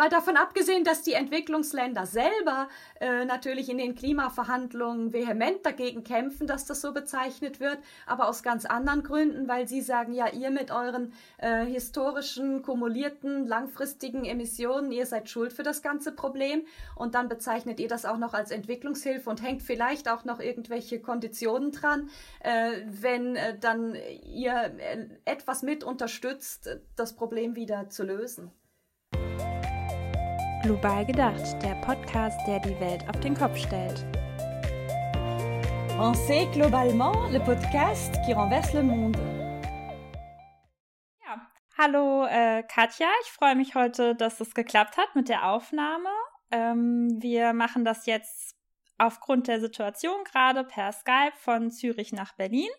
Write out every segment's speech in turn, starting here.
Mal davon abgesehen, dass die Entwicklungsländer selber äh, natürlich in den Klimaverhandlungen vehement dagegen kämpfen, dass das so bezeichnet wird, aber aus ganz anderen Gründen, weil sie sagen, ja, ihr mit euren äh, historischen, kumulierten, langfristigen Emissionen, ihr seid schuld für das ganze Problem und dann bezeichnet ihr das auch noch als Entwicklungshilfe und hängt vielleicht auch noch irgendwelche Konditionen dran, äh, wenn äh, dann ihr äh, etwas mit unterstützt, das Problem wieder zu lösen. Global gedacht, der Podcast, der die Welt auf den Kopf stellt. Pensez globalement, le podcast qui renverse le monde. Ja, hallo äh, Katja, ich freue mich heute, dass es geklappt hat mit der Aufnahme. Ähm, wir machen das jetzt aufgrund der Situation gerade per Skype von Zürich nach Berlin.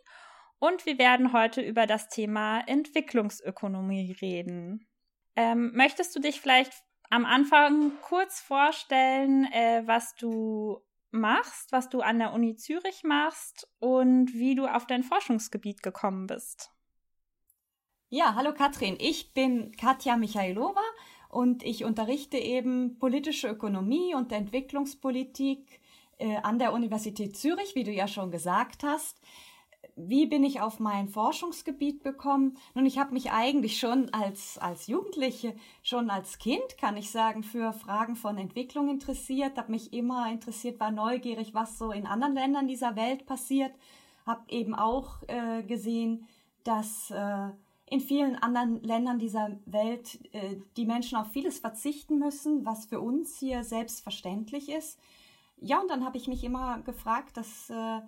Und wir werden heute über das Thema Entwicklungsökonomie reden. Ähm, möchtest du dich vielleicht am Anfang kurz vorstellen, äh, was du machst, was du an der Uni Zürich machst und wie du auf dein Forschungsgebiet gekommen bist. Ja, hallo Katrin, ich bin Katja Michailova und ich unterrichte eben politische Ökonomie und Entwicklungspolitik äh, an der Universität Zürich, wie du ja schon gesagt hast wie bin ich auf mein Forschungsgebiet gekommen? Nun, ich habe mich eigentlich schon als, als Jugendliche, schon als Kind, kann ich sagen, für Fragen von Entwicklung interessiert, habe mich immer interessiert, war neugierig, was so in anderen Ländern dieser Welt passiert, habe eben auch äh, gesehen, dass äh, in vielen anderen Ländern dieser Welt äh, die Menschen auf vieles verzichten müssen, was für uns hier selbstverständlich ist. Ja, und dann habe ich mich immer gefragt, dass äh,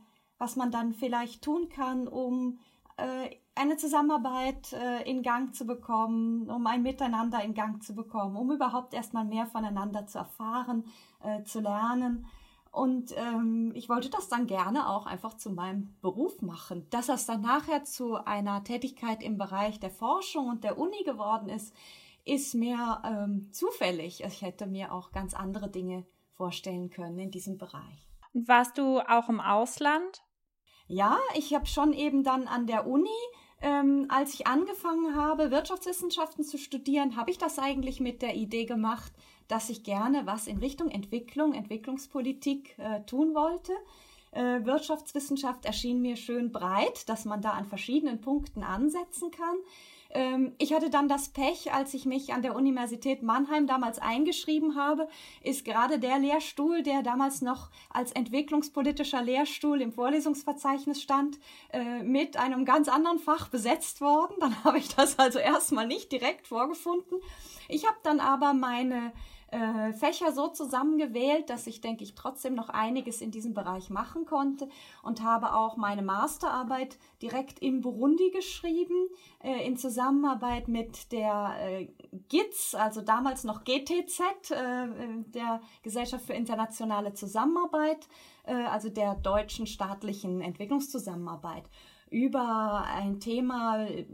was man dann vielleicht tun kann, um äh, eine Zusammenarbeit äh, in Gang zu bekommen, um ein Miteinander in Gang zu bekommen, um überhaupt erstmal mehr voneinander zu erfahren, äh, zu lernen. Und ähm, ich wollte das dann gerne auch einfach zu meinem Beruf machen. Dass das dann nachher zu einer Tätigkeit im Bereich der Forschung und der Uni geworden ist, ist mir ähm, zufällig. Ich hätte mir auch ganz andere Dinge vorstellen können in diesem Bereich. Warst du auch im Ausland? Ja, ich habe schon eben dann an der Uni, ähm, als ich angefangen habe, Wirtschaftswissenschaften zu studieren, habe ich das eigentlich mit der Idee gemacht, dass ich gerne was in Richtung Entwicklung, Entwicklungspolitik äh, tun wollte. Äh, Wirtschaftswissenschaft erschien mir schön breit, dass man da an verschiedenen Punkten ansetzen kann. Ähm, ich hatte dann das Pech, als ich mich an der Universität Mannheim damals eingeschrieben habe, ist gerade der Lehrstuhl, der damals noch als entwicklungspolitischer Lehrstuhl im Vorlesungsverzeichnis stand, äh, mit einem ganz anderen Fach besetzt worden. Dann habe ich das also erstmal nicht direkt vorgefunden. Ich habe dann aber meine äh, Fächer so zusammengewählt, dass ich, denke ich, trotzdem noch einiges in diesem Bereich machen konnte und habe auch meine Masterarbeit direkt in Burundi geschrieben, äh, in Zusammenarbeit mit der äh, GITS, also damals noch GTZ, äh, der Gesellschaft für internationale Zusammenarbeit, äh, also der deutschen staatlichen Entwicklungszusammenarbeit über ein Thema, äh,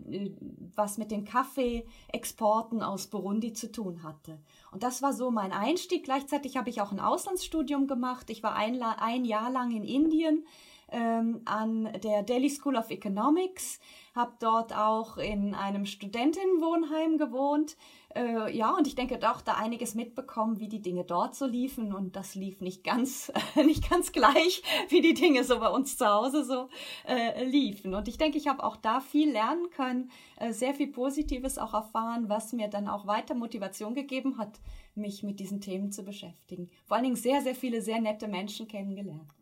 was mit den Kaffeeexporten aus Burundi zu tun hatte. Und das war so mein Einstieg. Gleichzeitig habe ich auch ein Auslandsstudium gemacht. Ich war ein, ein Jahr lang in Indien ähm, an der Delhi School of Economics, habe dort auch in einem Studentinnenwohnheim gewohnt. Äh, ja, und ich denke doch da einiges mitbekommen, wie die Dinge dort so liefen. Und das lief nicht ganz, nicht ganz gleich, wie die Dinge so bei uns zu Hause so äh, liefen. Und ich denke, ich habe auch da viel lernen können, äh, sehr viel Positives auch erfahren, was mir dann auch weiter Motivation gegeben hat, mich mit diesen Themen zu beschäftigen. Vor allen Dingen sehr, sehr viele sehr nette Menschen kennengelernt.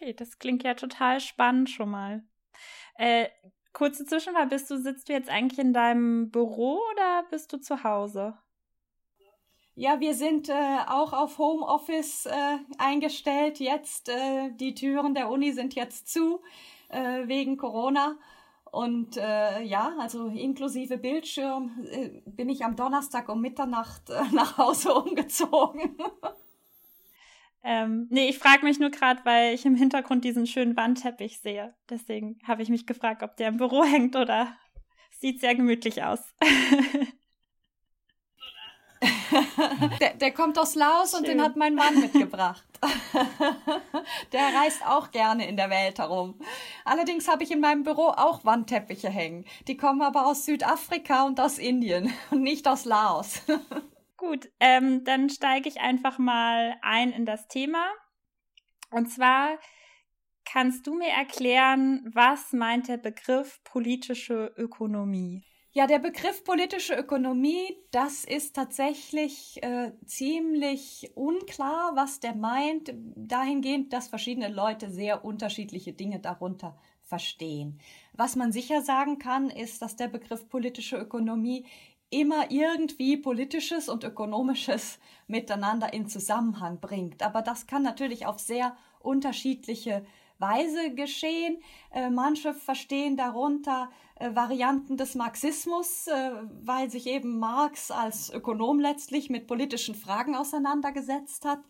Okay, das klingt ja total spannend schon mal. Äh, kurze Zwischenfrage, bist du, sitzt du jetzt eigentlich in deinem Büro oder bist du zu Hause? Ja, wir sind äh, auch auf Homeoffice äh, eingestellt. Jetzt äh, die Türen der Uni sind jetzt zu äh, wegen Corona. Und äh, ja, also inklusive Bildschirm äh, bin ich am Donnerstag um Mitternacht äh, nach Hause umgezogen. Ähm, nee, ich frage mich nur gerade, weil ich im Hintergrund diesen schönen Wandteppich sehe. Deswegen habe ich mich gefragt, ob der im Büro hängt oder sieht sehr gemütlich aus. der, der, kommt aus Laos Schön. und den hat mein Mann mitgebracht. der reist auch gerne in der Welt herum. Allerdings habe ich in meinem Büro auch Wandteppiche hängen. Die kommen aber aus Südafrika und aus Indien und nicht aus Laos. Gut, ähm, dann steige ich einfach mal ein in das Thema. Und zwar kannst du mir erklären, was meint der Begriff politische Ökonomie? Ja, der Begriff politische Ökonomie, das ist tatsächlich äh, ziemlich unklar, was der meint, dahingehend, dass verschiedene Leute sehr unterschiedliche Dinge darunter verstehen. Was man sicher sagen kann, ist, dass der Begriff politische Ökonomie immer irgendwie politisches und ökonomisches miteinander in Zusammenhang bringt. Aber das kann natürlich auf sehr unterschiedliche Weise geschehen. Äh, manche verstehen darunter äh, Varianten des Marxismus, äh, weil sich eben Marx als Ökonom letztlich mit politischen Fragen auseinandergesetzt hat.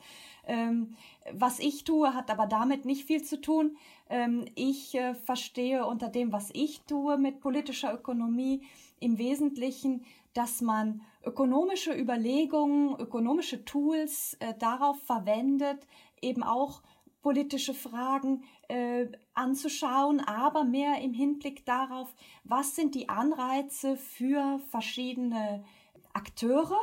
Ähm, was ich tue, hat aber damit nicht viel zu tun. Ähm, ich äh, verstehe unter dem, was ich tue mit politischer Ökonomie, im Wesentlichen, dass man ökonomische Überlegungen, ökonomische Tools äh, darauf verwendet, eben auch politische Fragen äh, anzuschauen, aber mehr im Hinblick darauf, was sind die Anreize für verschiedene Akteure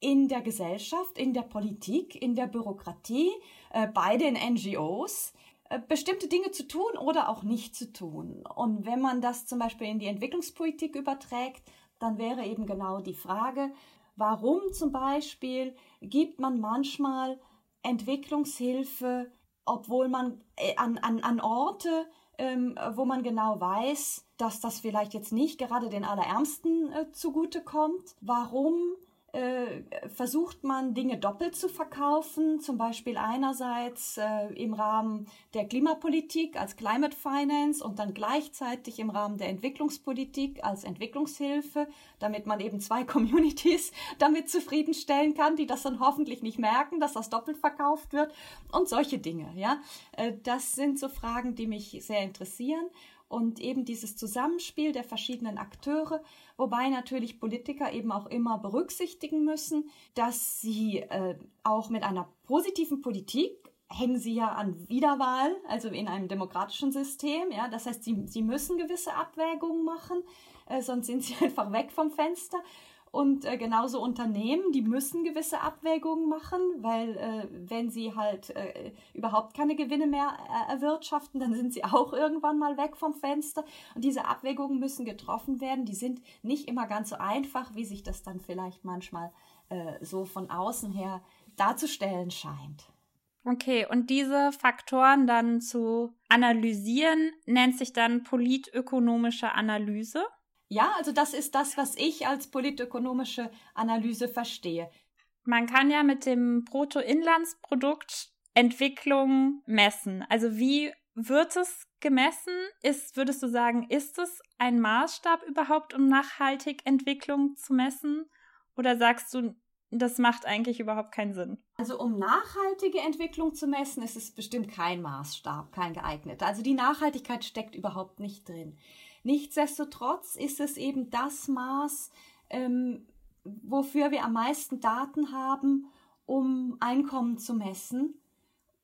in der Gesellschaft, in der Politik, in der Bürokratie, äh, bei den NGOs, äh, bestimmte Dinge zu tun oder auch nicht zu tun. Und wenn man das zum Beispiel in die Entwicklungspolitik überträgt, dann wäre eben genau die Frage, warum zum Beispiel gibt man manchmal Entwicklungshilfe obwohl man äh, an, an, an Orte, ähm, wo man genau weiß, dass das vielleicht jetzt nicht gerade den Allerärmsten äh, zugute kommt. Warum äh, versucht man Dinge doppelt zu verkaufen, zum Beispiel einerseits äh, im Rahmen der Klimapolitik als Climate Finance und dann gleichzeitig im Rahmen der Entwicklungspolitik als Entwicklungshilfe, damit man eben zwei Communities damit zufriedenstellen kann, die das dann hoffentlich nicht merken, dass das doppelt verkauft wird und solche Dinge. Ja, äh, das sind so Fragen, die mich sehr interessieren und eben dieses Zusammenspiel der verschiedenen Akteure, wobei natürlich Politiker eben auch immer berücksichtigen müssen, dass sie äh, auch mit einer positiven Politik hängen sie ja an Wiederwahl, also in einem demokratischen System. Ja, das heißt, sie, sie müssen gewisse Abwägungen machen, äh, sonst sind sie einfach weg vom Fenster. Und äh, genauso Unternehmen, die müssen gewisse Abwägungen machen, weil äh, wenn sie halt äh, überhaupt keine Gewinne mehr äh, erwirtschaften, dann sind sie auch irgendwann mal weg vom Fenster. Und diese Abwägungen müssen getroffen werden. Die sind nicht immer ganz so einfach, wie sich das dann vielleicht manchmal äh, so von außen her darzustellen scheint. Okay, und diese Faktoren dann zu analysieren, nennt sich dann politökonomische Analyse? Ja, also das ist das, was ich als politökonomische Analyse verstehe. Man kann ja mit dem Bruttoinlandsprodukt Entwicklung messen. Also wie wird es gemessen? Ist, würdest du sagen, ist es ein Maßstab überhaupt, um nachhaltig Entwicklung zu messen? Oder sagst du, das macht eigentlich überhaupt keinen Sinn? Also um nachhaltige Entwicklung zu messen, ist es bestimmt kein Maßstab, kein geeigneter. Also die Nachhaltigkeit steckt überhaupt nicht drin. Nichtsdestotrotz ist es eben das Maß, ähm, wofür wir am meisten Daten haben, um Einkommen zu messen.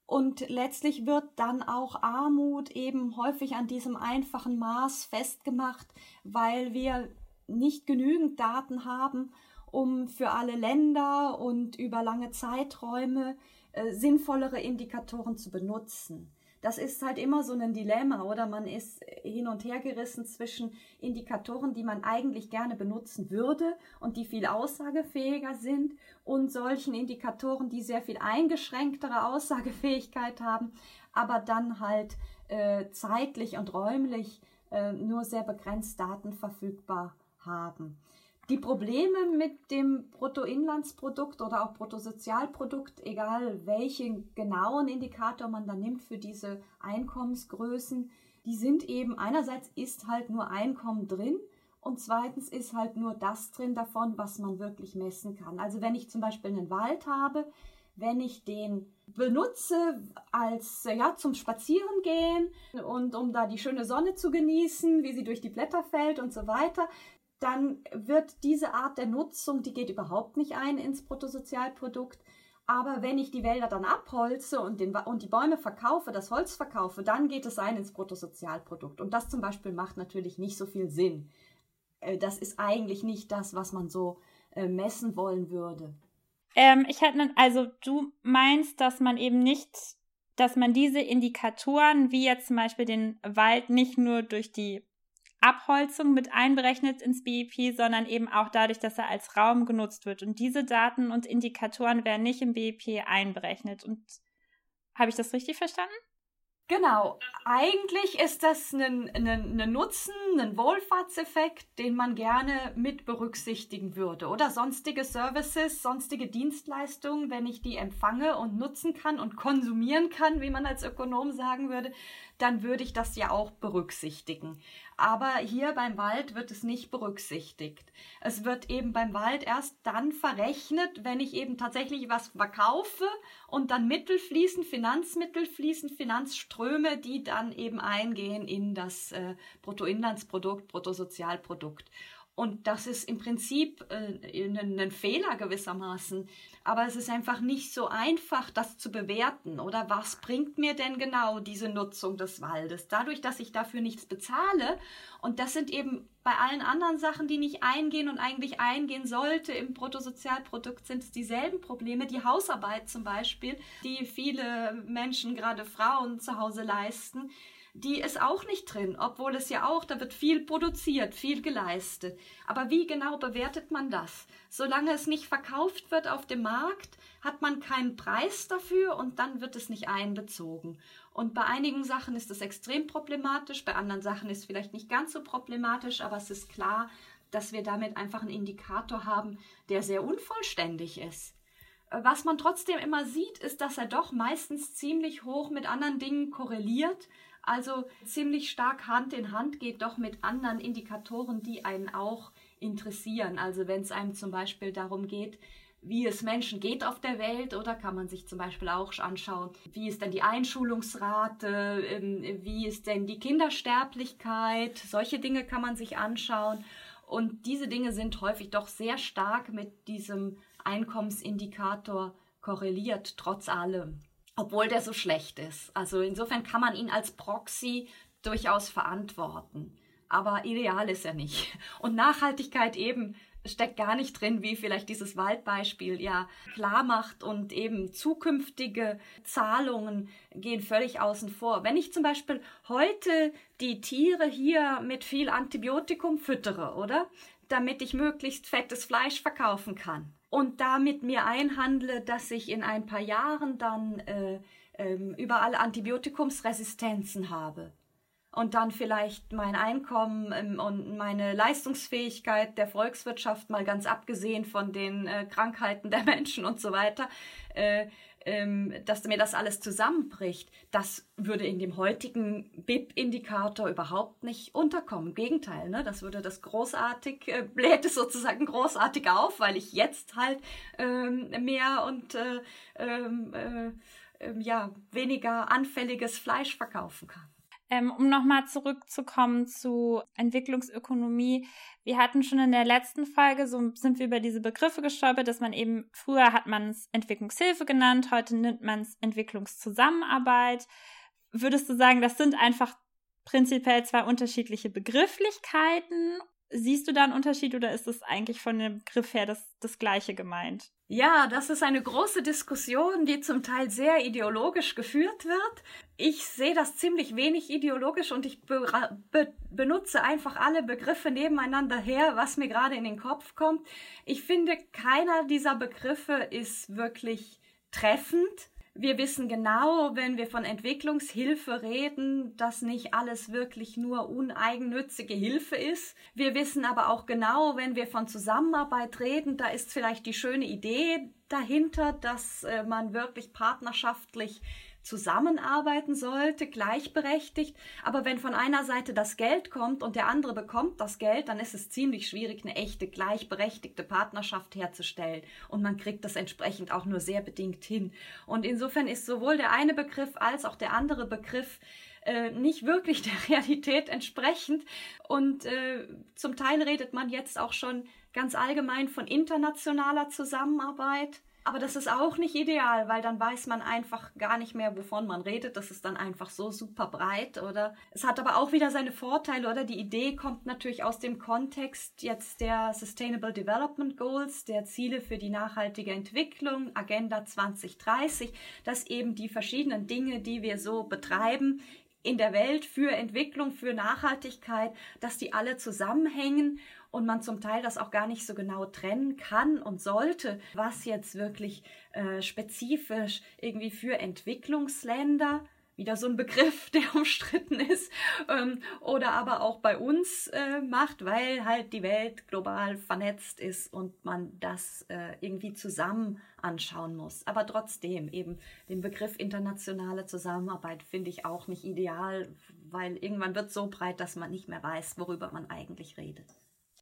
Und letztlich wird dann auch Armut eben häufig an diesem einfachen Maß festgemacht, weil wir nicht genügend Daten haben, um für alle Länder und über lange Zeiträume äh, sinnvollere Indikatoren zu benutzen das ist halt immer so ein Dilemma, oder? Man ist hin und her gerissen zwischen Indikatoren, die man eigentlich gerne benutzen würde und die viel aussagefähiger sind und solchen Indikatoren, die sehr viel eingeschränktere Aussagefähigkeit haben, aber dann halt äh, zeitlich und räumlich äh, nur sehr begrenzt Daten verfügbar haben. Die Probleme mit dem Bruttoinlandsprodukt oder auch Bruttosozialprodukt, egal welchen genauen Indikator man da nimmt für diese Einkommensgrößen, die sind eben einerseits ist halt nur Einkommen drin und zweitens ist halt nur das drin davon, was man wirklich messen kann. Also wenn ich zum Beispiel einen Wald habe, wenn ich den benutze als ja zum Spazierengehen und um da die schöne Sonne zu genießen, wie sie durch die Blätter fällt und so weiter, dann wird diese Art der Nutzung, die geht überhaupt nicht ein ins Bruttosozialprodukt. Aber wenn ich die Wälder dann abholze und, den, und die Bäume verkaufe, das Holz verkaufe, dann geht es ein ins Bruttosozialprodukt. Und das zum Beispiel macht natürlich nicht so viel Sinn. Äh, das ist eigentlich nicht das, was man so äh, messen wollen würde. Ähm, ich hätte, also du meinst, dass man eben nicht, dass man diese Indikatoren, wie jetzt zum Beispiel den Wald, nicht nur durch die Abholzung mit einberechnet ins BIP, sondern eben auch dadurch, dass er als Raum genutzt wird. Und diese Daten und Indikatoren werden nicht im BIP einberechnet. Und habe ich das richtig verstanden? Genau, eigentlich ist das ein, ein, ein, Nutzen, ein Wohlfahrtseffekt, den man gerne mit berücksichtigen würde. Oder sonstige Services, sonstige Dienstleistungen, wenn ich die empfange und nutzen kann und konsumieren kann, wie man als Ökonom sagen würde, dann würde ich das ja auch berücksichtigen. Aber hier beim Wald wird es nicht berücksichtigt. Es wird eben beim Wald erst dann verrechnet, wenn ich eben tatsächlich was verkaufe und dann Mittel fließen, Finanzmittel fließen, Finanzströme, die dann eben eingehen in das äh, Bruttoinlandsprodukt, Bruttosozialprodukt. Und das ist im Prinzip äh, ein, ein, Fehler gewissermaßen. Aber es ist einfach nicht so einfach, das zu bewerten. Oder was bringt mir denn genau diese Nutzung des Waldes? Dadurch, dass ich dafür nichts bezahle. Und das sind eben bei allen anderen Sachen, die nicht eingehen und eigentlich eingehen sollte im Bruttosozialprodukt, sind es dieselben Probleme. Die Hausarbeit zum Beispiel, die viele Menschen, gerade Frauen zu Hause leisten die ist auch nicht drin, obwohl es ja auch, da wird viel produziert, viel geleistet. Aber wie genau bewertet man das? Solange es nicht verkauft wird auf dem Markt, hat man keinen Preis dafür und dann wird es nicht einbezogen. Und bei einigen Sachen ist es extrem problematisch, bei anderen Sachen ist es vielleicht nicht ganz so problematisch, aber es ist klar, dass wir damit einfach einen Indikator haben, der sehr unvollständig ist. Was man trotzdem immer sieht, ist, dass er doch meistens ziemlich hoch mit anderen Dingen korreliert also ziemlich stark Hand in Hand geht doch mit anderen Indikatoren, die einen auch interessieren. Also wenn es einem zum Beispiel darum geht, wie es Menschen geht auf der Welt, oder kann man sich zum Beispiel auch anschauen, wie ist denn die Einschulungsrate, ähm, wie ist denn die Kindersterblichkeit, solche Dinge kann man sich anschauen. Und diese Dinge sind häufig doch sehr stark mit diesem Einkommensindikator korreliert, trotz allem obwohl der so schlecht ist. Also insofern kann man ihn als Proxy durchaus verantworten. Aber ideal ist er nicht. Und Nachhaltigkeit eben steckt gar nicht drin, wie vielleicht dieses Waldbeispiel ja klar macht und eben zukünftige Zahlungen gehen völlig außen vor. Wenn ich zum Beispiel heute die Tiere hier mit viel Antibiotikum füttere, oder? Damit ich möglichst fettes Fleisch verkaufen kann und damit mir einhandle, dass ich in ein paar Jahren dann äh, äh, überall Antibiotikumsresistenzen habe und dann vielleicht mein Einkommen ähm, und meine Leistungsfähigkeit der Volkswirtschaft, mal ganz abgesehen von den äh, Krankheiten der Menschen und so weiter, äh, dass mir das alles zusammenbricht, das würde in dem heutigen BIP-Indikator überhaupt nicht unterkommen. Im Gegenteil, ne? das würde das großartig, äh, bläht es sozusagen großartig auf, weil ich jetzt halt ähm, mehr und äh, ähm, äh, äh, ja, weniger anfälliges Fleisch verkaufen kann. Ähm, um nochmal zurückzukommen zu Entwicklungsökonomie. Wir hatten schon in der letzten Folge, so sind wir über diese Begriffe gestolpert, dass man eben, früher hat man es Entwicklungshilfe genannt, heute nennt man es Entwicklungszusammenarbeit. Würdest du sagen, das sind einfach prinzipiell zwei unterschiedliche Begrifflichkeiten Siehst du da einen Unterschied oder ist es eigentlich von dem Begriff her das, das Gleiche gemeint? Ja, das ist eine große Diskussion, die zum Teil sehr ideologisch geführt wird. Ich sehe das ziemlich wenig ideologisch und ich be be benutze einfach alle Begriffe nebeneinander her, was mir gerade in den Kopf kommt. Ich finde, keiner dieser Begriffe ist wirklich treffend. Wir wissen genau, wenn wir von Entwicklungshilfe reden, dass nicht alles wirklich nur uneigennützige Hilfe ist. Wir wissen aber auch genau, wenn wir von Zusammenarbeit reden, da ist vielleicht die schöne Idee dahinter, dass äh, man wirklich partnerschaftlich zusammenarbeiten sollte, gleichberechtigt. Aber wenn von einer Seite das Geld kommt und der andere bekommt das Geld, dann ist es ziemlich schwierig, eine echte gleichberechtigte Partnerschaft herzustellen. Und man kriegt das entsprechend auch nur sehr bedingt hin. Und insofern ist sowohl der eine Begriff als auch der andere Begriff äh, nicht wirklich der Realität entsprechend. Und äh, zum Teil redet man jetzt auch schon ganz allgemein von internationaler Zusammenarbeit Aber das ist auch nicht ideal, weil dann weiß man einfach gar nicht mehr, wovon man redet. Das ist dann einfach so super breit, oder? Es hat aber auch wieder seine Vorteile, oder? Die Idee kommt natürlich aus dem Kontext jetzt der Sustainable Development Goals, der Ziele für die nachhaltige Entwicklung, Agenda 2030, dass eben die verschiedenen Dinge, die wir so betreiben, in der Welt für Entwicklung, für Nachhaltigkeit, dass die alle zusammenhängen und man zum Teil das auch gar nicht so genau trennen kann und sollte, was jetzt wirklich äh, spezifisch irgendwie für Entwicklungsländer wieder so ein Begriff, der umstritten ist, ähm, oder aber auch bei uns äh, macht, weil halt die Welt global vernetzt ist und man das äh, irgendwie zusammen anschauen muss. Aber trotzdem, eben den Begriff internationale Zusammenarbeit finde ich auch nicht ideal, weil irgendwann wird so breit, dass man nicht mehr weiß, worüber man eigentlich redet.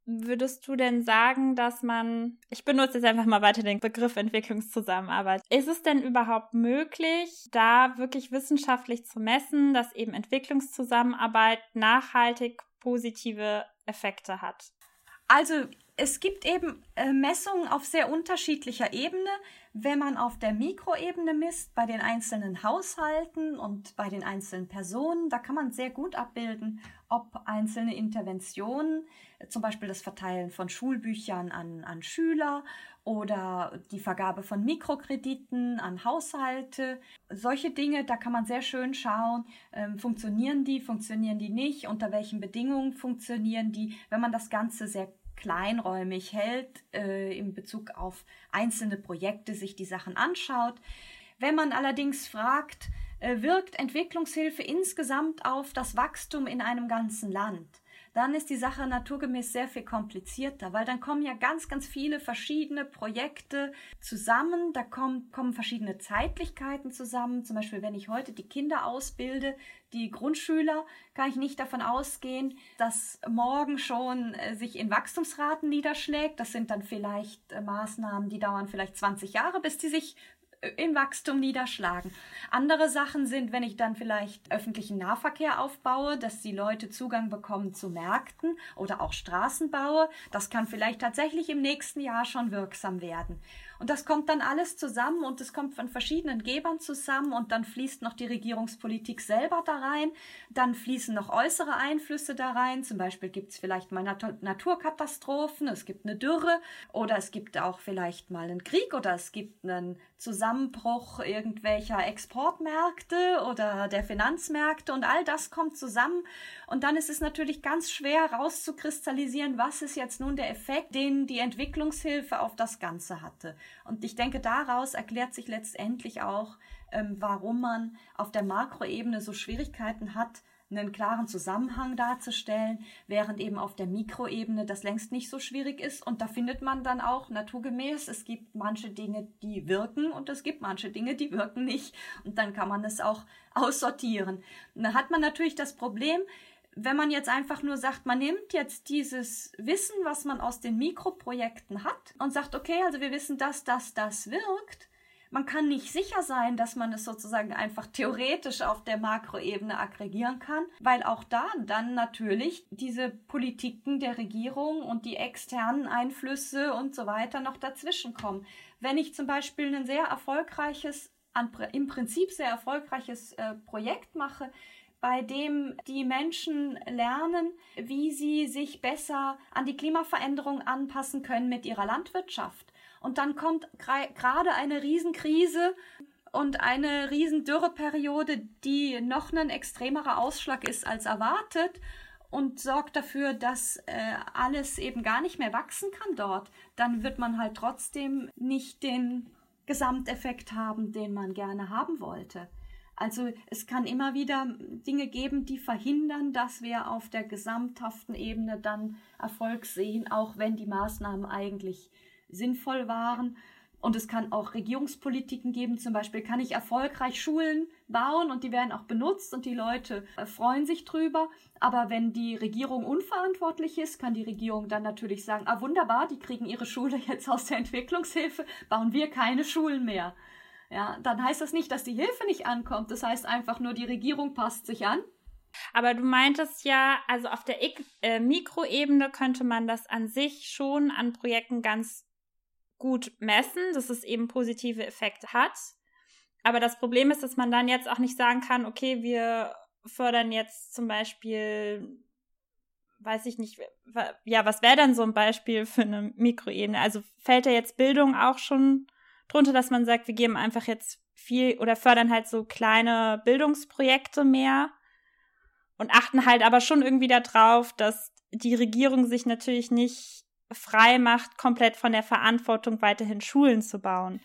Würdest du denn sagen, dass man, ich benutze jetzt einfach mal weiter den Begriff Entwicklungszusammenarbeit, ist es denn überhaupt möglich, da wirklich wissenschaftlich zu messen, dass eben Entwicklungszusammenarbeit nachhaltig positive Effekte hat? Also es gibt eben äh, Messungen auf sehr unterschiedlicher Ebene. Wenn man auf der Mikroebene misst, bei den einzelnen Haushalten und bei den einzelnen Personen, da kann man sehr gut abbilden, ob einzelne Interventionen, zum Beispiel das Verteilen von Schulbüchern an, an Schüler oder die Vergabe von Mikrokrediten an Haushalte, solche Dinge, da kann man sehr schön schauen, ähm, funktionieren die, funktionieren die nicht, unter welchen Bedingungen funktionieren die, wenn man das Ganze sehr kleinräumig hält äh, in Bezug auf einzelne Projekte, sich die Sachen anschaut. Wenn man allerdings fragt, äh, wirkt Entwicklungshilfe insgesamt auf das Wachstum in einem ganzen Land? Dann ist die Sache naturgemäß sehr viel komplizierter, weil dann kommen ja ganz, ganz viele verschiedene Projekte zusammen, da kommen, kommen verschiedene Zeitlichkeiten zusammen. Zum Beispiel, wenn ich heute die Kinder ausbilde, die Grundschüler, kann ich nicht davon ausgehen, dass morgen schon äh, sich in Wachstumsraten niederschlägt. Das sind dann vielleicht äh, Maßnahmen, die dauern vielleicht 20 Jahre, bis die sich in Wachstum niederschlagen. Andere Sachen sind, wenn ich dann vielleicht öffentlichen Nahverkehr aufbaue, dass die Leute Zugang bekommen zu Märkten oder auch Straßen baue. Das kann vielleicht tatsächlich im nächsten Jahr schon wirksam werden. Und das kommt dann alles zusammen und es kommt von verschiedenen Gebern zusammen und dann fließt noch die Regierungspolitik selber da rein. Dann fließen noch äußere Einflüsse da rein. Zum Beispiel gibt es vielleicht mal Nat Naturkatastrophen, es gibt eine Dürre oder es gibt auch vielleicht mal einen Krieg oder es gibt einen Zusammenbruch irgendwelcher Exportmärkte oder der Finanzmärkte und all das kommt zusammen. Und dann ist es natürlich ganz schwer rauszukristallisieren, was ist jetzt nun der Effekt, den die Entwicklungshilfe auf das Ganze hatte. Und ich denke, daraus erklärt sich letztendlich auch, ähm, warum man auf der Makroebene so Schwierigkeiten hat, einen klaren Zusammenhang darzustellen, während eben auf der Mikroebene das längst nicht so schwierig ist. Und da findet man dann auch naturgemäß, es gibt manche Dinge, die wirken und es gibt manche Dinge, die wirken nicht. Und dann kann man es auch aussortieren. Und da hat man natürlich das Problem, wenn man jetzt einfach nur sagt, man nimmt jetzt dieses Wissen, was man aus den Mikroprojekten hat und sagt, okay, also wir wissen, dass das, das wirkt. Man kann nicht sicher sein, dass man es sozusagen einfach theoretisch auf der Makroebene aggregieren kann, weil auch da dann natürlich diese Politiken der Regierung und die externen Einflüsse und so weiter noch dazwischen kommen. Wenn ich zum Beispiel ein sehr erfolgreiches, im Prinzip sehr erfolgreiches äh, Projekt mache, bei dem die Menschen lernen, wie sie sich besser an die Klimaveränderung anpassen können mit ihrer Landwirtschaft. Und dann kommt gerade eine Riesenkrise und eine Riesendürreperiode, die noch ein extremerer Ausschlag ist als erwartet und sorgt dafür, dass äh, alles eben gar nicht mehr wachsen kann dort, dann wird man halt trotzdem nicht den Gesamteffekt haben, den man gerne haben wollte. Also es kann immer wieder Dinge geben, die verhindern, dass wir auf der gesamthaften Ebene dann Erfolg sehen, auch wenn die Maßnahmen eigentlich sinnvoll waren. Und es kann auch Regierungspolitiken geben, zum Beispiel kann ich erfolgreich Schulen bauen und die werden auch benutzt und die Leute äh, freuen sich drüber. Aber wenn die Regierung unverantwortlich ist, kann die Regierung dann natürlich sagen, ah wunderbar, die kriegen ihre Schule jetzt aus der Entwicklungshilfe, bauen wir keine Schulen mehr. Ja, dann heißt das nicht, dass die Hilfe nicht ankommt. Das heißt einfach nur, die Regierung passt sich an. Aber du meintest ja, also auf der äh, Mikroebene könnte man das an sich schon an Projekten ganz gut messen, dass es eben positive Effekte hat. Aber das Problem ist, dass man dann jetzt auch nicht sagen kann, okay, wir fördern jetzt zum Beispiel, weiß ich nicht, ja, was wäre dann so ein Beispiel für eine Mikroebene? Also fällt da jetzt Bildung auch schon drunter, dass man sagt, wir geben einfach jetzt viel oder fördern halt so kleine Bildungsprojekte mehr und achten halt aber schon irgendwie darauf, dass die Regierung sich natürlich nicht frei macht, komplett von der Verantwortung weiterhin Schulen zu bauen.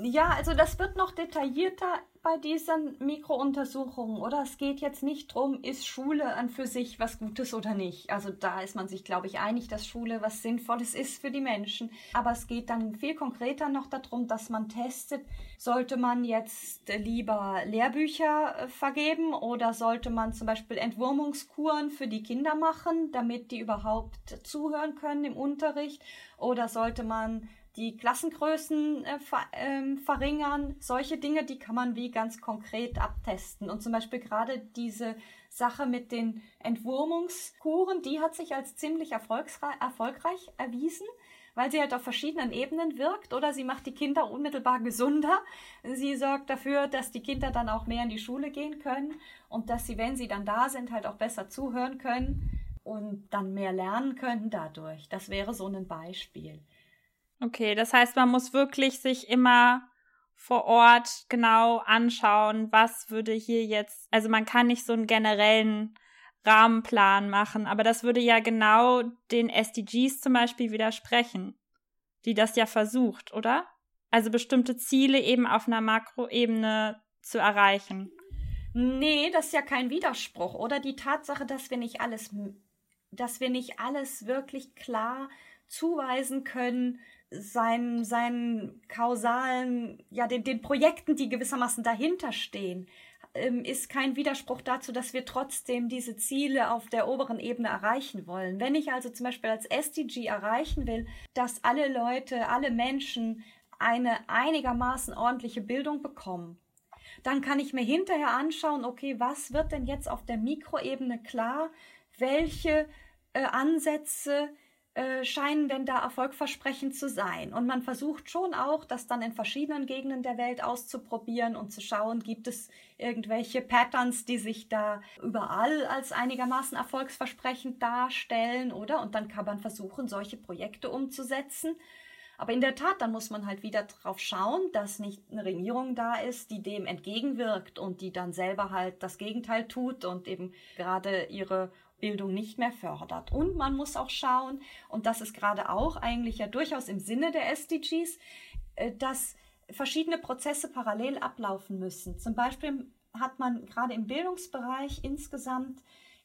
Ja, also das wird noch detaillierter bei diesen Mikrountersuchungen, oder? Es geht jetzt nicht darum, ist Schule an für sich was Gutes oder nicht. Also da ist man sich, glaube ich, einig, dass Schule was Sinnvolles ist für die Menschen. Aber es geht dann viel konkreter noch darum, dass man testet, sollte man jetzt lieber Lehrbücher äh, vergeben oder sollte man zum Beispiel Entwurmungskuren für die Kinder machen, damit die überhaupt zuhören können im Unterricht? Oder sollte man die Klassengrößen äh, ver ähm, verringern. Solche Dinge, die kann man wie ganz konkret abtesten. Und zum Beispiel gerade diese Sache mit den Entwurmungskuren, die hat sich als ziemlich erfolgreich erwiesen, weil sie halt auf verschiedenen Ebenen wirkt oder sie macht die Kinder unmittelbar gesunder. Sie sorgt dafür, dass die Kinder dann auch mehr in die Schule gehen können und dass sie, wenn sie dann da sind, halt auch besser zuhören können und dann mehr lernen können dadurch. Das wäre so ein Beispiel. Okay, das heißt, man muss wirklich sich immer vor Ort genau anschauen, was würde hier jetzt, also man kann nicht so einen generellen Rahmenplan machen, aber das würde ja genau den SDGs zum Beispiel widersprechen, die das ja versucht, oder? Also bestimmte Ziele eben auf einer Makroebene zu erreichen. Nee, das ist ja kein Widerspruch, oder? Die Tatsache, dass wir nicht alles, dass wir nicht alles wirklich klar zuweisen können, seinen, seinen kausalen, ja, den, den Projekten, die gewissermaßen dahinter stehen, ähm, ist kein Widerspruch dazu, dass wir trotzdem diese Ziele auf der oberen Ebene erreichen wollen. Wenn ich also zum Beispiel als SDG erreichen will, dass alle Leute, alle Menschen eine einigermaßen ordentliche Bildung bekommen, dann kann ich mir hinterher anschauen, okay, was wird denn jetzt auf der Mikroebene klar, welche äh, Ansätze äh, scheinen denn da erfolgversprechend zu sein. Und man versucht schon auch, das dann in verschiedenen Gegenden der Welt auszuprobieren und zu schauen, gibt es irgendwelche Patterns, die sich da überall als einigermaßen erfolgsversprechend darstellen, oder? Und dann kann man versuchen, solche Projekte umzusetzen. Aber in der Tat, dann muss man halt wieder darauf schauen, dass nicht eine Regierung da ist, die dem entgegenwirkt und die dann selber halt das Gegenteil tut und eben gerade ihre Bildung nicht mehr fördert. Und man muss auch schauen, und das ist gerade auch eigentlich ja durchaus im Sinne der SDGs, äh, dass verschiedene Prozesse parallel ablaufen müssen. Zum Beispiel hat man gerade im Bildungsbereich insgesamt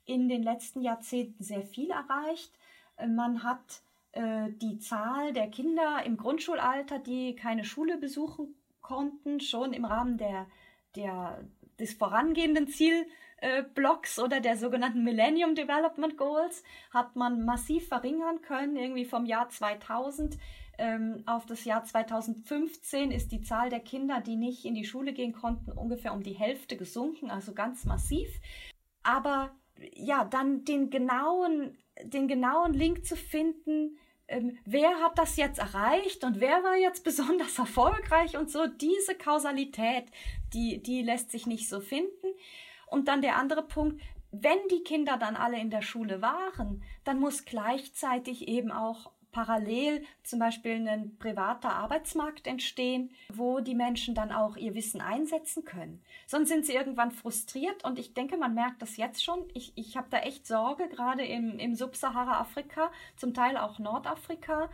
in den letzten Jahrzehnten sehr viel erreicht. Äh, man hat äh, die Zahl der Kinder im Grundschulalter, die keine Schule besuchen konnten, schon im Rahmen der, der, des vorangehenden Ziel äh, Blocks oder der sogenannten Millennium Development Goals hat man massiv verringern können. Irgendwie vom Jahr 2000 ähm, auf das Jahr 2015 ist die Zahl der Kinder, die nicht in die Schule gehen konnten, ungefähr um die Hälfte gesunken, also ganz massiv. Aber ja, dann den genauen, den genauen Link zu finden, ähm, wer hat das jetzt erreicht und wer war jetzt besonders erfolgreich und so, diese Kausalität, die, die lässt sich nicht so finden. Und dann der andere Punkt, wenn die Kinder dann alle in der Schule waren, dann muss gleichzeitig eben auch parallel zum Beispiel ein privater Arbeitsmarkt entstehen, wo die Menschen dann auch ihr Wissen einsetzen können. Sonst sind sie irgendwann frustriert und ich denke, man merkt das jetzt schon. Ich, ich habe da echt Sorge, gerade im, im Subsahara-Afrika, zum Teil auch Nordafrika,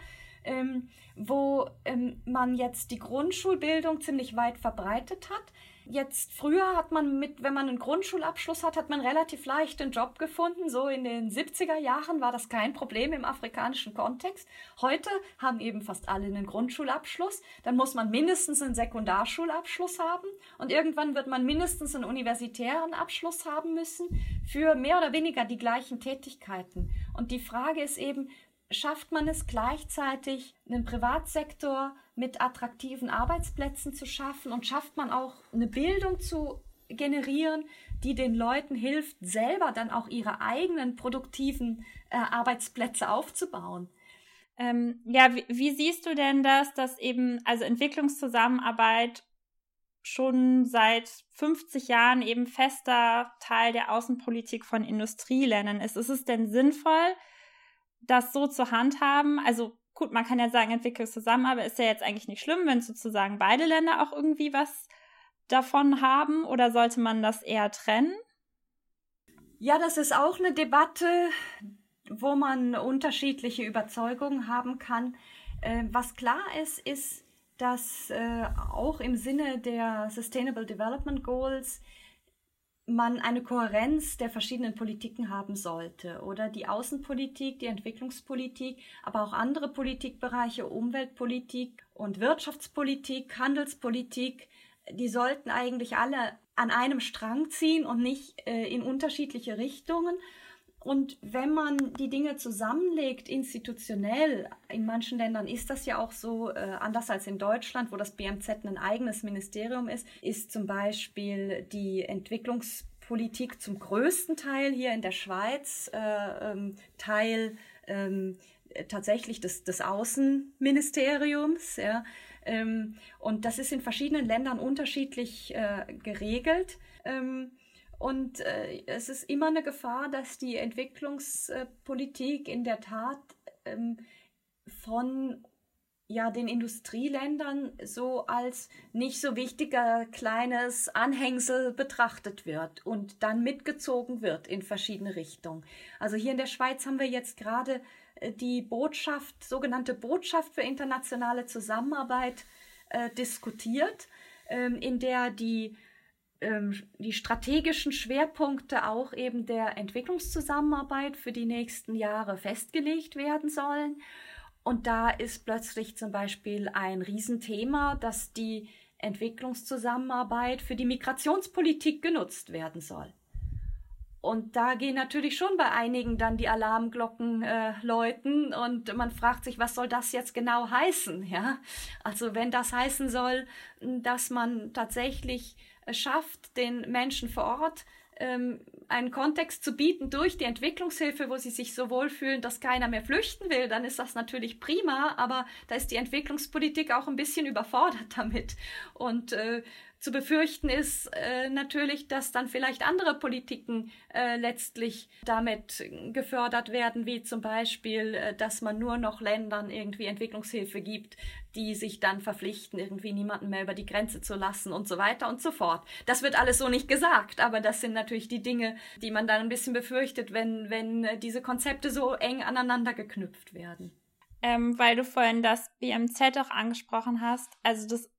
ähm, wo ähm, man jetzt die Grundschulbildung ziemlich weit verbreitet hat Jetzt früher hat man mit, wenn man einen Grundschulabschluss hat, hat man relativ leicht einen Job gefunden. So in den 70er Jahren war das kein Problem im afrikanischen Kontext. Heute haben eben fast alle einen Grundschulabschluss. Dann muss man mindestens einen Sekundarschulabschluss haben und irgendwann wird man mindestens einen universitären Abschluss haben müssen für mehr oder weniger die gleichen Tätigkeiten. Und die Frage ist eben, schafft man es gleichzeitig, einen Privatsektor mit attraktiven Arbeitsplätzen zu schaffen und schafft man auch eine Bildung zu generieren, die den Leuten hilft, selber dann auch ihre eigenen produktiven äh, Arbeitsplätze aufzubauen. Ähm, ja, wie, wie siehst du denn das, dass eben, also Entwicklungszusammenarbeit schon seit 50 Jahren eben fester Teil der Außenpolitik von Industrieländern ist. Ist es denn sinnvoll, das so zu handhaben? Also gut, man kann ja sagen, Entwicklungszusammenarbeit ist ja jetzt eigentlich nicht schlimm, wenn sozusagen beide Länder auch irgendwie was davon haben oder sollte man das eher trennen? Ja, das ist auch eine Debatte, wo man unterschiedliche Überzeugungen haben kann. Äh, was klar ist, ist, dass äh, auch im Sinne der Sustainable Development Goals man eine Kohärenz der verschiedenen Politiken haben sollte oder die Außenpolitik, die Entwicklungspolitik, aber auch andere Politikbereiche, Umweltpolitik und Wirtschaftspolitik, Handelspolitik, die sollten eigentlich alle an einem Strang ziehen und nicht äh, in unterschiedliche Richtungen. Und wenn man die Dinge zusammenlegt, institutionell, in manchen Ländern ist das ja auch so, äh, anders als in Deutschland, wo das BMZ ein eigenes Ministerium ist, ist zum Beispiel die Entwicklungspolitik zum größten Teil hier in der Schweiz äh, ähm, Teil ähm, tatsächlich des, des Außenministeriums. Ja. Ähm, und das ist in verschiedenen Ländern unterschiedlich äh, geregelt. Ähm, und äh, es ist immer eine Gefahr, dass die Entwicklungspolitik in der Tat ähm, von ja, den Industrieländern so als nicht so wichtiger kleines Anhängsel betrachtet wird und dann mitgezogen wird in verschiedene Richtungen. Also hier in der Schweiz haben wir jetzt gerade äh, die Botschaft, sogenannte Botschaft für internationale Zusammenarbeit äh, diskutiert, ähm, in der die ähm, die strategischen Schwerpunkte auch eben der Entwicklungszusammenarbeit für die nächsten Jahre festgelegt werden sollen. Und da ist plötzlich zum Beispiel ein Riesenthema, dass die Entwicklungszusammenarbeit für die Migrationspolitik genutzt werden soll. Und da gehen natürlich schon bei einigen dann die Alarmglocken äh, läuten und man fragt sich, was soll das jetzt genau heißen? Ja, also wenn das heißen soll, dass man tatsächlich schafft, den Menschen vor Ort ähm, einen Kontext zu bieten durch die Entwicklungshilfe, wo sie sich so wohlfühlen, dass keiner mehr flüchten will, dann ist das natürlich prima, aber da ist die Entwicklungspolitik auch ein bisschen überfordert damit. Und äh, zu befürchten ist äh, natürlich, dass dann vielleicht andere Politiken äh, letztlich damit gefördert werden, wie zum Beispiel, äh, dass man nur noch Ländern irgendwie Entwicklungshilfe gibt, die sich dann verpflichten, irgendwie niemanden mehr über die Grenze zu lassen und so weiter und so fort. Das wird alles so nicht gesagt, aber das sind natürlich die Dinge, die man dann ein bisschen befürchtet, wenn, wenn äh, diese Konzepte so eng aneinander geknüpft werden. Ähm, weil du vorhin das BMZ auch angesprochen hast. Also das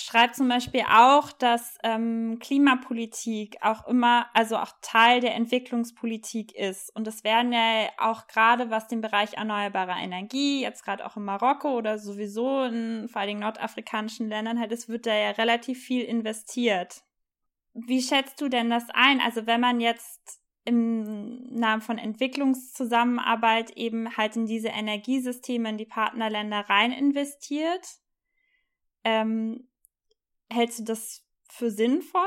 schreibt zum Beispiel auch, dass ähm, Klimapolitik auch immer, also auch Teil der Entwicklungspolitik ist. Und das werden ja auch gerade was den Bereich erneuerbarer Energie, jetzt gerade auch in Marokko oder sowieso in vor allem nordafrikanischen Ländern halt, es wird da ja relativ viel investiert. Wie schätzt du denn das ein? Also wenn man jetzt im Namen von Entwicklungszusammenarbeit eben halt in diese Energiesysteme in die Partnerländer rein investiert, ähm, Hältst du das für sinnvoll?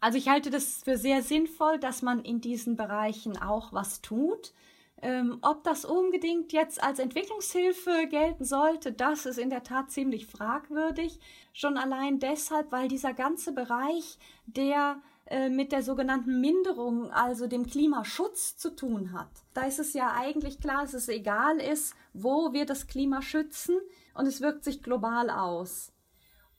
Also ich halte das für sehr sinnvoll, dass man in diesen Bereichen auch was tut. Ähm, ob das unbedingt jetzt als Entwicklungshilfe gelten sollte, das ist in der Tat ziemlich fragwürdig. Schon allein deshalb, weil dieser ganze Bereich, der äh, mit der sogenannten Minderung, also dem Klimaschutz zu tun hat. Da ist es ja eigentlich klar, dass es egal ist, wo wir das Klima schützen und es wirkt sich global aus.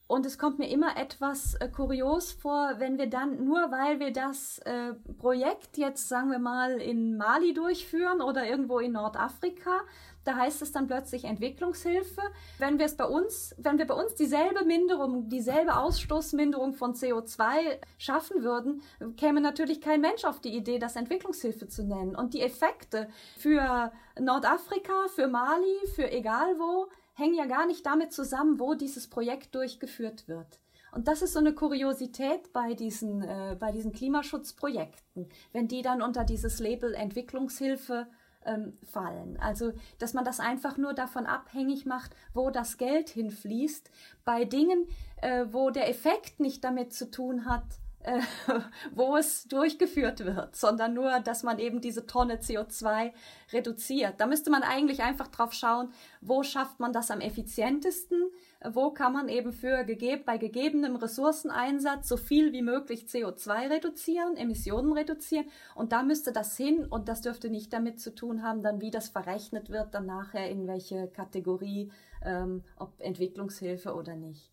Und es kommt mir immer etwas äh, kurios vor, wenn wir dann, nur weil wir das äh, Projekt jetzt, sagen wir mal, in Mali durchführen oder irgendwo in Nordafrika, da heißt es dann plötzlich Entwicklungshilfe. Wenn wir es bei uns, wenn wir bei uns dieselbe Minderung, dieselbe Ausstoßminderung von CO2 schaffen würden, käme natürlich kein Mensch auf die Idee, das Entwicklungshilfe zu nennen. Und die Effekte für Nordafrika, für Mali, für egal wo, hängen ja gar nicht damit zusammen, wo dieses Projekt durchgeführt wird. Und das ist so eine Kuriosität bei diesen, äh, bei diesen Klimaschutzprojekten, wenn die dann unter dieses Label Entwicklungshilfe ähm, fallen. Also, dass man das einfach nur davon abhängig macht, wo das Geld hinfließt, bei Dingen, äh, wo der Effekt nicht damit zu tun hat, äh, wo es durchgeführt wird, sondern nur, dass man eben diese Tonne CO2 reduziert. Da müsste man eigentlich einfach drauf schauen, wo schafft man das am effizientesten, wo kann man eben für gegeb bei gegebenem Ressourceneinsatz so viel wie möglich CO2 reduzieren, Emissionen reduzieren und da müsste das hin und das dürfte nicht damit zu tun haben, dann wie das verrechnet wird, dann nachher in welche Kategorie, ähm, ob Entwicklungshilfe oder nicht.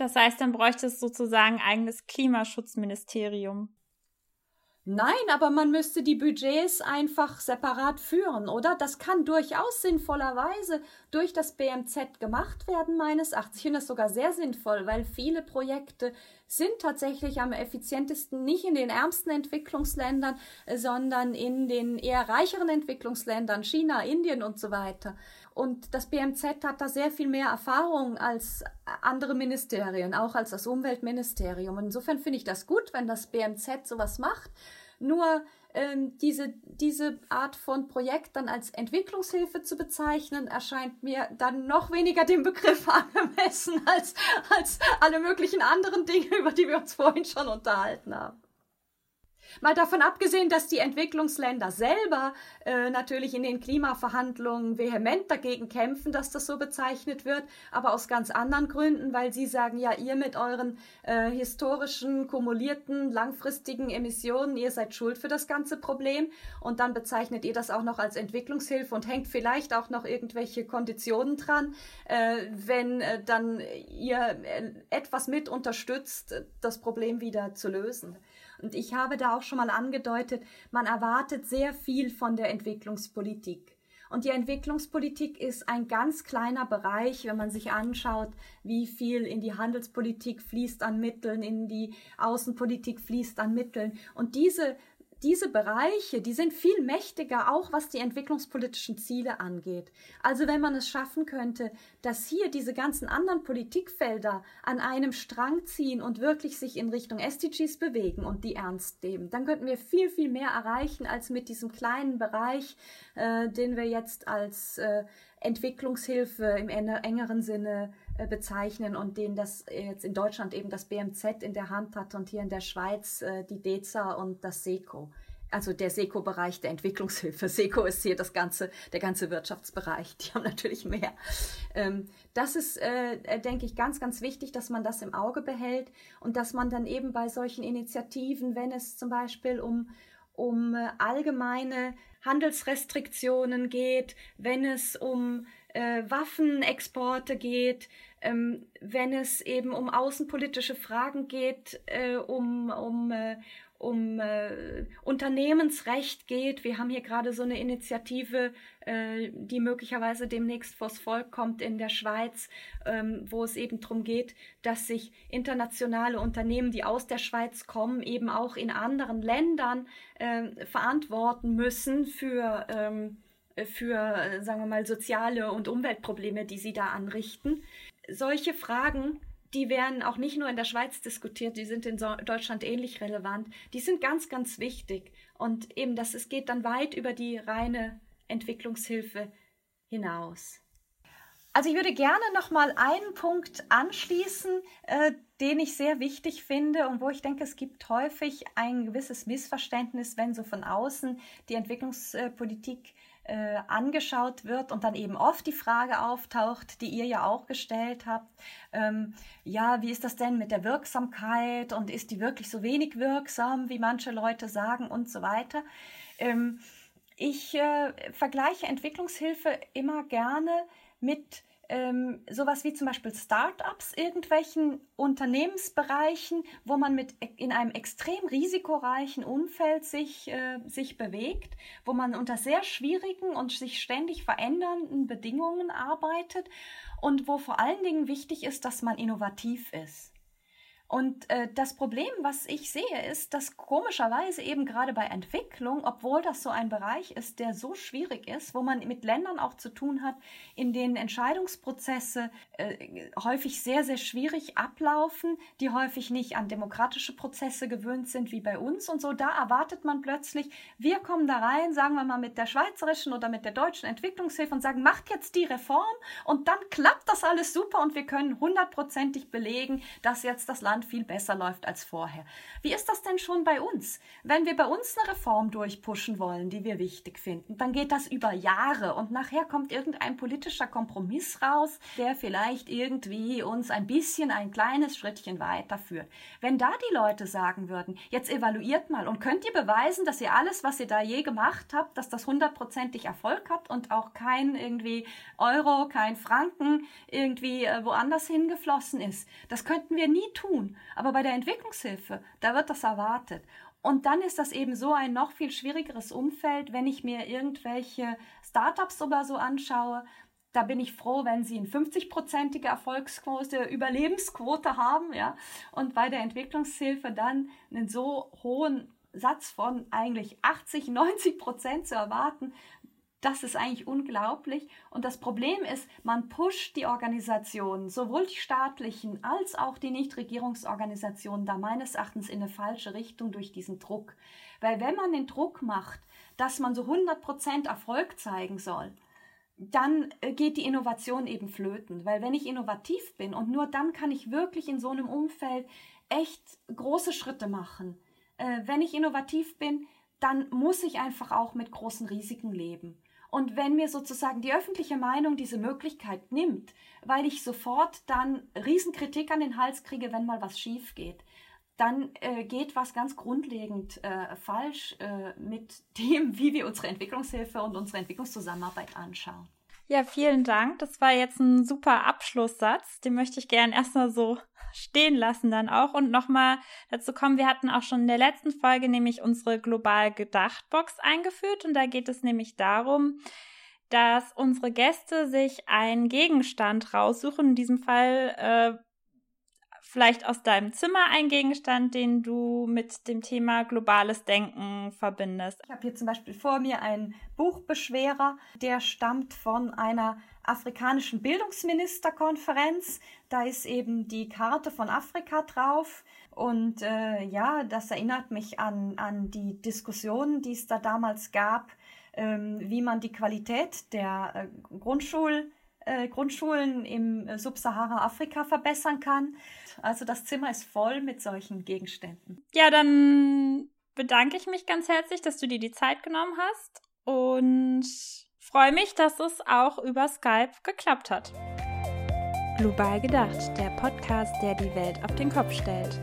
Das heißt, dann bräuchte es sozusagen ein eigenes Klimaschutzministerium. Nein, aber man müsste die Budgets einfach separat führen, oder? Das kann durchaus sinnvollerweise durch das BMZ gemacht werden, meines Erachtens. Ich finde das sogar sehr sinnvoll, weil viele Projekte sind tatsächlich am effizientesten nicht in den ärmsten Entwicklungsländern, sondern in den eher reicheren Entwicklungsländern, China, Indien und so weiter. Und das BMZ hat da sehr viel mehr Erfahrung als andere Ministerien, auch als das Umweltministerium. Insofern finde ich das gut, wenn das BMZ sowas macht. Nur ähm, diese, diese Art von Projekt dann als Entwicklungshilfe zu bezeichnen, erscheint mir dann noch weniger dem Begriff angemessen als, als alle möglichen anderen Dinge, über die wir uns vorhin schon unterhalten haben. Mal davon abgesehen, dass die Entwicklungsländer selber äh, natürlich in den Klimaverhandlungen vehement dagegen kämpfen, dass das so bezeichnet wird, aber aus ganz anderen Gründen, weil sie sagen, ja, ihr mit euren äh, historischen, kumulierten, langfristigen Emissionen, ihr seid schuld für das ganze Problem und dann bezeichnet ihr das auch noch als Entwicklungshilfe und hängt vielleicht auch noch irgendwelche Konditionen dran, äh, wenn äh, dann ihr äh, etwas mit unterstützt, das Problem wieder zu lösen. Und ich habe da auch schon mal angedeutet, man erwartet sehr viel von der Entwicklungspolitik. Und die Entwicklungspolitik ist ein ganz kleiner Bereich, wenn man sich anschaut, wie viel in die Handelspolitik fließt an Mitteln, in die Außenpolitik fließt an Mitteln. Und diese diese Bereiche, die sind viel mächtiger, auch was die entwicklungspolitischen Ziele angeht. Also wenn man es schaffen könnte, dass hier diese ganzen anderen Politikfelder an einem Strang ziehen und wirklich sich in Richtung SDGs bewegen und die ernst nehmen, dann könnten wir viel, viel mehr erreichen als mit diesem kleinen Bereich, äh, den wir jetzt als äh, Entwicklungshilfe im engeren Sinne bezeichnen und den das jetzt in Deutschland eben das BMZ in der Hand hat und hier in der Schweiz äh, die DEZA und das SECO. Also der SECO-Bereich der Entwicklungshilfe. SECO ist hier das ganze, der ganze Wirtschaftsbereich. Die haben natürlich mehr. Ähm, das ist, äh, denke ich, ganz, ganz wichtig, dass man das im Auge behält und dass man dann eben bei solchen Initiativen, wenn es zum Beispiel um um allgemeine Handelsrestriktionen geht, wenn es um äh, Waffenexporte geht, ähm, wenn es eben um außenpolitische Fragen geht, äh, um, um, äh, um äh, Unternehmensrecht geht. Wir haben hier gerade so eine Initiative, äh, die möglicherweise demnächst vors Volk kommt in der Schweiz, ähm, wo es eben darum geht, dass sich internationale Unternehmen, die aus der Schweiz kommen, eben auch in anderen Ländern äh, verantworten müssen für ähm, für, sagen wir mal, soziale und Umweltprobleme, die sie da anrichten. Solche Fragen, die werden auch nicht nur in der Schweiz diskutiert, die sind in Deutschland ähnlich relevant. Die sind ganz, ganz wichtig. Und eben, das, es geht dann weit über die reine Entwicklungshilfe hinaus. Also ich würde gerne noch mal einen Punkt anschließen, äh, den ich sehr wichtig finde und wo ich denke, es gibt häufig ein gewisses Missverständnis, wenn so von außen die Entwicklungspolitik äh, angeschaut wird und dann eben oft die Frage auftaucht, die ihr ja auch gestellt habt, ähm, ja, wie ist das denn mit der Wirksamkeit und ist die wirklich so wenig wirksam, wie manche Leute sagen und so weiter. Ähm, ich äh, vergleiche Entwicklungshilfe immer gerne mit ähm, sowas wie zum Beispiel Startups, irgendwelchen Unternehmensbereichen, wo man mit in einem extrem risikoreichen Umfeld sich, äh, sich bewegt, wo man unter sehr schwierigen und sich ständig verändernden Bedingungen arbeitet und wo vor allen Dingen wichtig ist, dass man innovativ ist. Und äh, das Problem, was ich sehe, ist, dass komischerweise eben gerade bei Entwicklung, obwohl das so ein Bereich ist, der so schwierig ist, wo man mit Ländern auch zu tun hat, in denen Entscheidungsprozesse äh, häufig sehr, sehr schwierig ablaufen, die häufig nicht an demokratische Prozesse gewöhnt sind wie bei uns und so, da erwartet man plötzlich, wir kommen da rein, sagen wir mal mit der schweizerischen oder mit der deutschen Entwicklungshilfe und sagen, macht jetzt die Reform und dann klappt das alles super und wir können hundertprozentig belegen, dass jetzt das Land Land viel besser läuft als vorher. Wie ist das denn schon bei uns? Wenn wir bei uns eine Reform durchpushen wollen, die wir wichtig finden, dann geht das über Jahre und nachher kommt irgendein politischer Kompromiss raus, der vielleicht irgendwie uns ein bisschen ein kleines Schrittchen weiterführt. Wenn da die Leute sagen würden, jetzt evaluiert mal und könnt ihr beweisen, dass ihr alles, was ihr da je gemacht habt, dass das hundertprozentig Erfolg hat und auch kein irgendwie Euro, kein Franken irgendwie äh, woanders hingeflossen ist. Das könnten wir nie tun. Aber bei der Entwicklungshilfe, da wird das erwartet. Und dann ist das eben so ein noch viel schwierigeres Umfeld, wenn ich mir irgendwelche Startups oder so anschaue. Da bin ich froh, wenn sie eine 50-prozentige Erfolgsquote, Überlebensquote haben, ja. Und bei der Entwicklungshilfe dann einen so hohen Satz von eigentlich 80, 90 Prozent zu erwarten, das ist eigentlich unglaublich. Und das Problem ist, man pusht die Organisationen, sowohl die staatlichen als auch die Nichtregierungsorganisationen, da meines Erachtens in eine falsche Richtung durch diesen Druck. Weil wenn man den Druck macht, dass man so 100% Erfolg zeigen soll, dann äh, geht die Innovation eben flöten. Weil wenn ich innovativ bin und nur dann kann ich wirklich in so einem Umfeld echt große Schritte machen. Äh, wenn ich innovativ bin, dann muss ich einfach auch mit großen Risiken leben. Und wenn mir sozusagen die öffentliche Meinung diese Möglichkeit nimmt, weil ich sofort dann Riesenkritik an den Hals kriege, wenn mal was schief geht, dann äh, geht was ganz grundlegend äh, falsch äh, mit dem, wie wir unsere Entwicklungshilfe und unsere Entwicklungszusammenarbeit anschauen. Ja, vielen Dank. Das war jetzt ein super Abschlusssatz. Den möchte ich gerne erstmal so stehen lassen dann auch. Und nochmal dazu kommen, wir hatten auch schon in der letzten Folge nämlich unsere global gedacht Box eingeführt. Und da geht es nämlich darum, dass unsere Gäste sich einen Gegenstand raussuchen. In diesem Fall äh, vielleicht aus deinem Zimmer ein Gegenstand, den du mit dem Thema globales Denken verbindest? Ich habe hier zum Beispiel vor mir einen Buchbeschwerer, der stammt von einer afrikanischen Bildungsministerkonferenz. Da ist eben die Karte von Afrika drauf. Und äh, ja, das erinnert mich an, an die Diskussionen, die es da damals gab, ähm, wie man die Qualität der äh, Grundschul äh, Grundschulen im äh, Subsahara-Afrika verbessern kann. Also das Zimmer ist voll mit solchen Gegenständen. Ja, dann bedanke ich mich ganz herzlich, dass du dir die Zeit genommen hast und freue mich, dass es auch über Skype geklappt hat. Global gedacht, der Podcast, der die Welt auf den Kopf stellt.